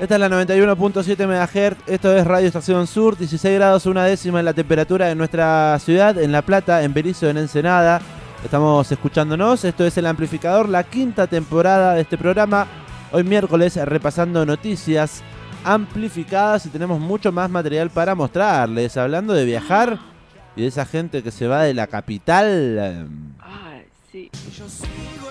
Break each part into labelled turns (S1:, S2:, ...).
S1: Esta es la 91.7 MHz, esto es Radio Estación Sur, 16 grados una décima en la temperatura de nuestra ciudad, en La Plata, en Berizo, en Ensenada. Estamos escuchándonos, esto es El Amplificador, la quinta temporada de este programa. Hoy miércoles repasando noticias amplificadas y tenemos mucho más material para mostrarles. Hablando de viajar y de esa gente que se va de la capital.
S2: Ay, sí.
S3: Yo sigo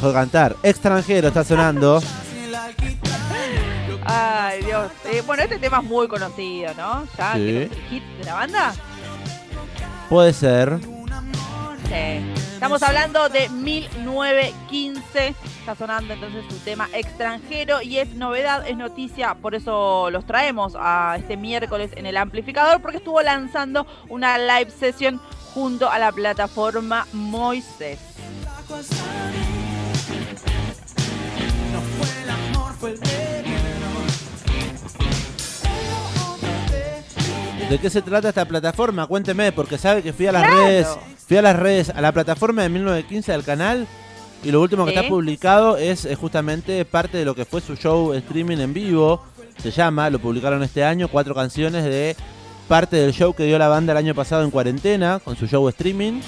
S1: dejo cantar. Extranjero está sonando.
S2: Ay, Dios. Eh, bueno, este tema es muy conocido, ¿no? Ya,
S1: Sí.
S2: que es el hit de la banda.
S1: Puede ser.
S2: Sí. Estamos hablando de 1915. Está sonando entonces su tema extranjero y es novedad, es noticia, por eso los traemos a este miércoles en el amplificador, porque estuvo lanzando una live session junto a la plataforma Moisés.
S3: De mi
S1: ¿De qué se trata esta plataforma? Cuénteme, porque sabe que fui a las
S2: Claro.
S1: redes, fui a las redes, a la plataforma de 1915 del canal y lo último que está publicado es, eh, justamente parte de lo que fue su show streaming en vivo. Se llama, lo publicaron este año, cuatro canciones de parte del show que dio la banda el año pasado en cuarentena con su show streaming.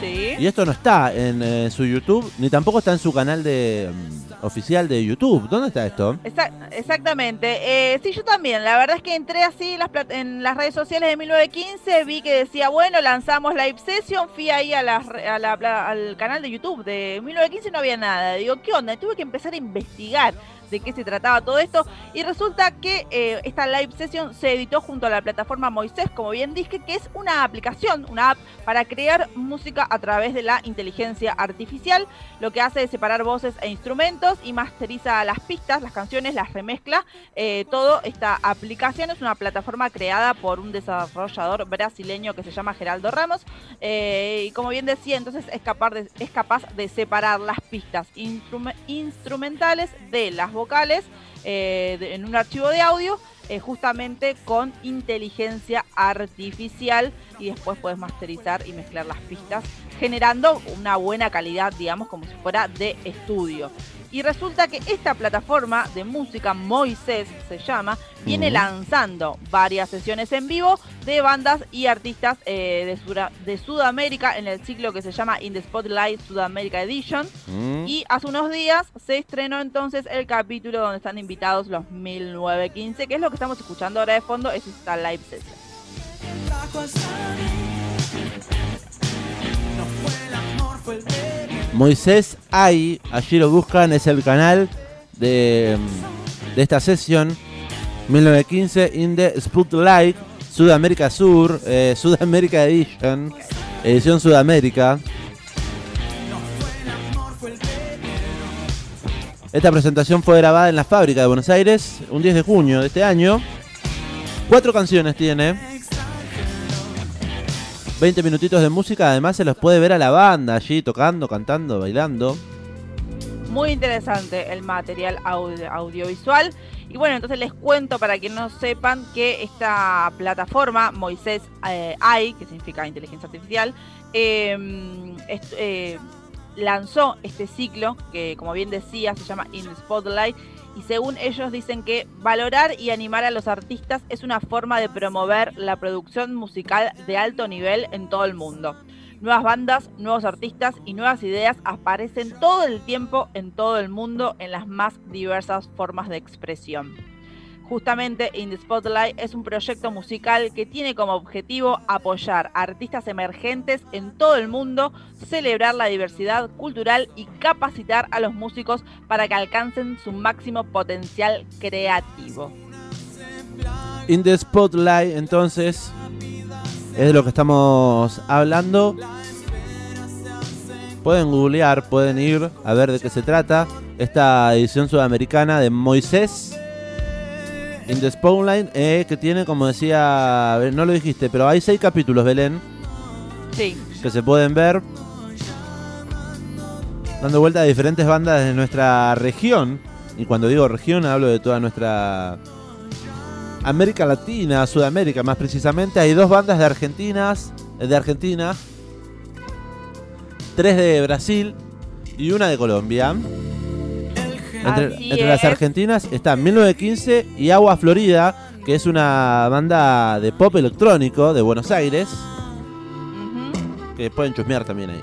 S2: Sí.
S1: Y esto no está en eh, su YouTube, ni tampoco está en su canal de mm, oficial de YouTube. ¿Dónde está esto?
S2: Exac- exactamente. Eh, sí, yo también. La verdad es que entré así en las, en las redes sociales de 1915, vi que decía, bueno, lanzamos live session, fui ahí a la a la al canal de YouTube de 1915 y no había nada. Digo, ¿qué onda? Tuve que empezar a investigar de qué se trataba todo esto y resulta que eh, esta live session se editó junto a la plataforma Moisés, como bien dije, que es una aplicación, una app para crear música a través de la inteligencia artificial. Lo que hace es separar voces e instrumentos y masteriza las pistas, las canciones, las remezcla. Eh, todo esta aplicación es una plataforma creada por un desarrollador brasileño que se llama Geraldo Ramos. Eh, y como bien decía, entonces es capaz de, es capaz de separar las pistas instrume- instrumentales de las vocales eh, en un archivo de audio. eh, justamente con inteligencia artificial y después puedes masterizar y mezclar las pistas generando una buena calidad, digamos, como si fuera de estudio. Y resulta que esta plataforma de música, Moisés se llama, viene lanzando varias sesiones en vivo de bandas y artistas eh, de, Sura- de Sudamérica en el ciclo que se llama In the Spotlight Sudamérica Edition.
S1: Mm.
S2: Y hace unos días se estrenó entonces el capítulo donde están invitados los 1915, que es lo que estamos escuchando ahora de fondo, es esta live session.
S3: No fue el amor, fue el.
S1: Moisés Ay, allí lo buscan, es el canal de, de esta sesión 1915 in the Spotlight Sudamérica Sur, eh, Sudamérica Edition, edición Sudamérica. Esta presentación fue grabada en la fábrica de Buenos Aires un 10 de junio de este año. Cuatro canciones tiene. 20 minutitos de música, además se los puede ver a la banda allí tocando, cantando, bailando.
S2: Muy interesante el material audio- audiovisual. Y bueno, entonces les cuento para que no sepan que esta plataforma, Moisés eh, AI, que significa inteligencia artificial, est- eh, lanzó este ciclo que, como bien decía, se llama In Spotlight. Y según ellos dicen que valorar y animar a los artistas es una forma de promover la producción musical de alto nivel en todo el mundo. Nuevas bandas, nuevos artistas y nuevas ideas aparecen todo el tiempo en todo el mundo en las más diversas formas de expresión. Justamente In the Spotlight es un proyecto musical que tiene como objetivo apoyar a artistas emergentes en todo el mundo, celebrar la diversidad cultural y capacitar a los músicos para que alcancen su máximo potencial creativo.
S1: In the Spotlight, entonces, es de lo que estamos hablando. pueden googlear, pueden ir a ver de qué se trata. Esta edición sudamericana de Moisés in the Spotlight, eh, que tiene, como decía, no lo dijiste, pero hay seis capítulos, Belén,
S2: Sí.
S1: que se pueden ver. Dando vuelta a diferentes bandas de nuestra región. Y cuando digo región hablo de toda nuestra América Latina, Sudamérica más precisamente. Hay dos bandas de Argentinas, de Argentina, tres de Brasil y una de Colombia. Entre, las argentinas están 1915 y Agua Florida, que es una banda de pop electrónico de Buenos Aires, que pueden chusmear también ahí.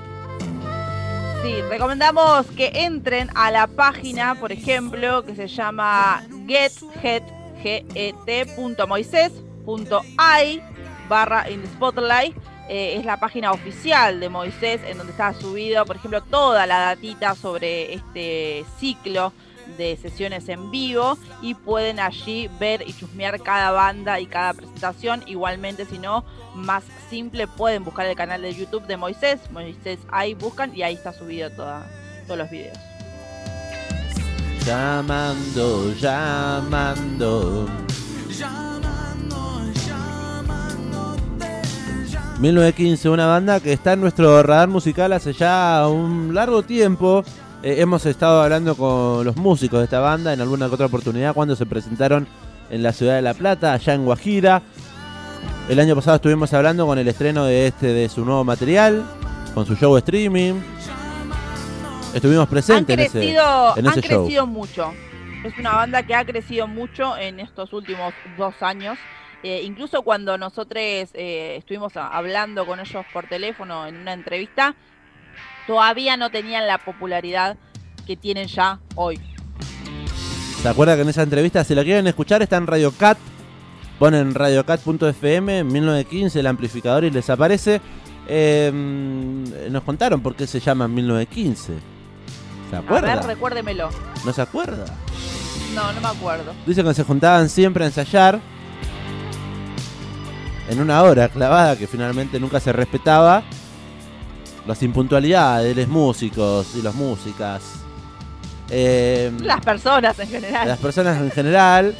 S2: Sí, recomendamos que entren a la página, por ejemplo, que se llama get.moises.ai barra in the spotlight. Eh, es la página oficial de Moisés en donde está subido, por ejemplo, toda la datita sobre este ciclo de sesiones en vivo y pueden allí ver y chusmear cada banda y cada presentación. Igualmente, si no, más simple, pueden buscar el canal de YouTube de Moisés. Moisés ahí buscan y ahí está subido toda, todos los videos.
S1: Llamando, llamando. 1915, una banda que está en nuestro radar musical hace ya un largo tiempo. Eh, hemos estado hablando con los músicos de esta banda en alguna que otra oportunidad cuando se presentaron en la ciudad de La Plata, allá en Guajira. El año pasado estuvimos hablando con el estreno de este de su nuevo material, con su show streaming. Estuvimos
S2: Han
S1: presentes en ese, en
S2: han
S1: ese show.
S2: crecido mucho. Es una banda que ha crecido mucho en estos últimos dos años. Eh, incluso cuando nosotros eh, estuvimos hablando con ellos por teléfono en una entrevista, todavía no tenían la popularidad que tienen ya hoy.
S1: ¿Se acuerda que en esa entrevista, si la quieren escuchar, está en Radio Cat? Ponen radiocat.fm, 1915, el amplificador y les aparece. Eh, nos contaron por qué se llama 1915. ¿Se
S2: A
S1: acuerda?
S2: ver, recuérdemelo.
S1: ¿No se acuerda?
S2: No, no me acuerdo.
S1: Dicen que se juntaban siempre a ensayar. En una hora clavada que finalmente nunca se respetaba. Las impuntualidades de los músicos y las músicas. Eh,
S2: Las personas en general.
S1: las personas en general.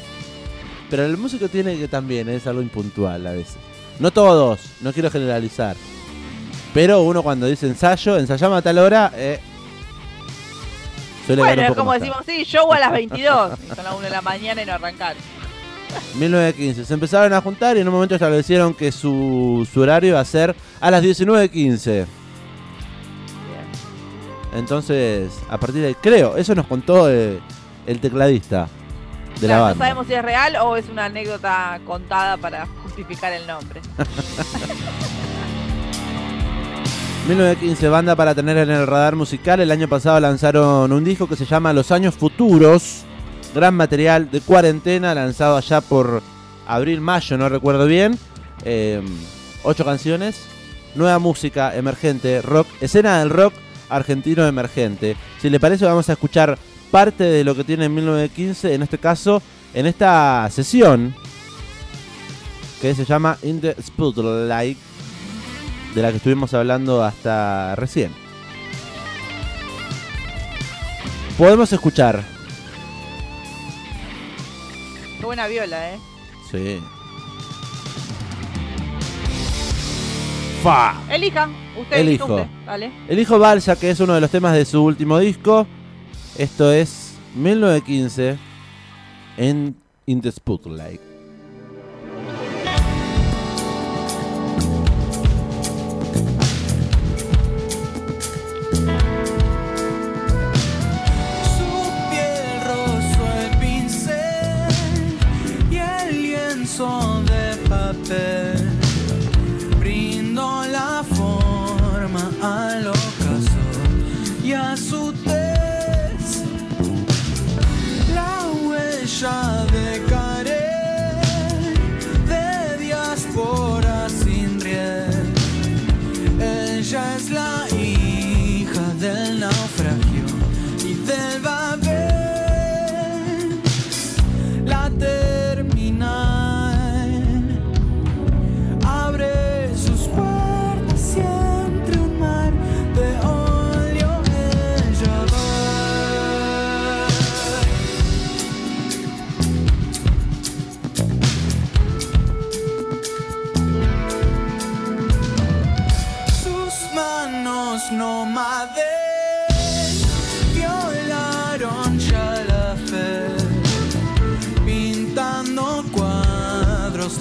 S1: Pero el músico tiene que también es algo impuntual a veces. No todos, no quiero generalizar. Pero uno cuando dice ensayo, ensayamos a tal hora, eh, suele
S2: Bueno,
S1: un
S2: es
S1: poco
S2: como decimos, sí, show a las 22. y son las 1 de la mañana y no arrancar.
S1: tarde. 1915. Se empezaron a juntar y en un momento establecieron que su, su horario iba a ser a las 19.15. Entonces, a partir de ahí, creo, eso nos contó eh, el tecladista de la
S2: Claro, no
S1: banda.
S2: sabemos si es real o es una anécdota contada para justificar el nombre.
S1: 1915, banda para tener en el radar musical. El año pasado lanzaron un disco que se llama Los Años Futuros. Gran material de cuarentena, lanzado allá por abril, mayo, no recuerdo bien. Eh, ocho canciones. Nueva música emergente, rock, escena del rock argentino emergente. Si le parece, vamos a escuchar parte de lo que tiene en 1915, en este caso, en esta sesión que se llama In the Spotlight de la que estuvimos hablando hasta recién. Podemos escuchar.
S2: Qué buena viola, ¿eh?
S1: Sí. Fa.
S2: Elija, usted
S1: Elijo.
S2: usted. Dale.
S1: El hijo Balsa, que es uno de los temas de su último disco. Esto es 1915 en In the Spotlight.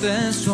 S3: Cuadros de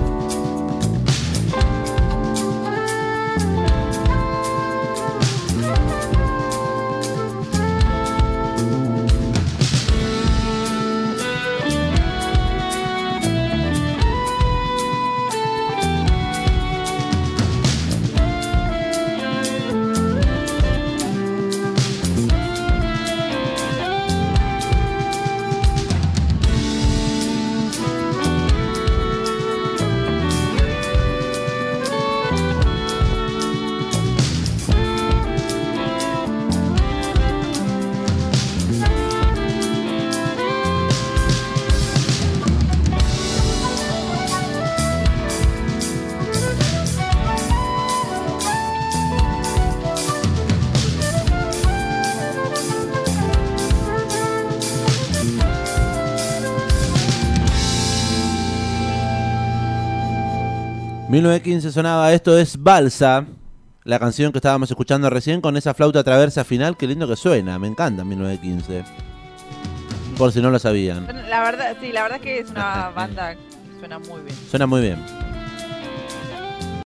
S1: 1915 sonaba Esto es Balsa, la canción que estábamos escuchando recién con esa flauta traversa final. Qué lindo que suena, me encanta 1915. Por si no lo sabían.
S2: La verdad, sí, la verdad es que es una banda que suena muy bien.
S1: Suena muy bien.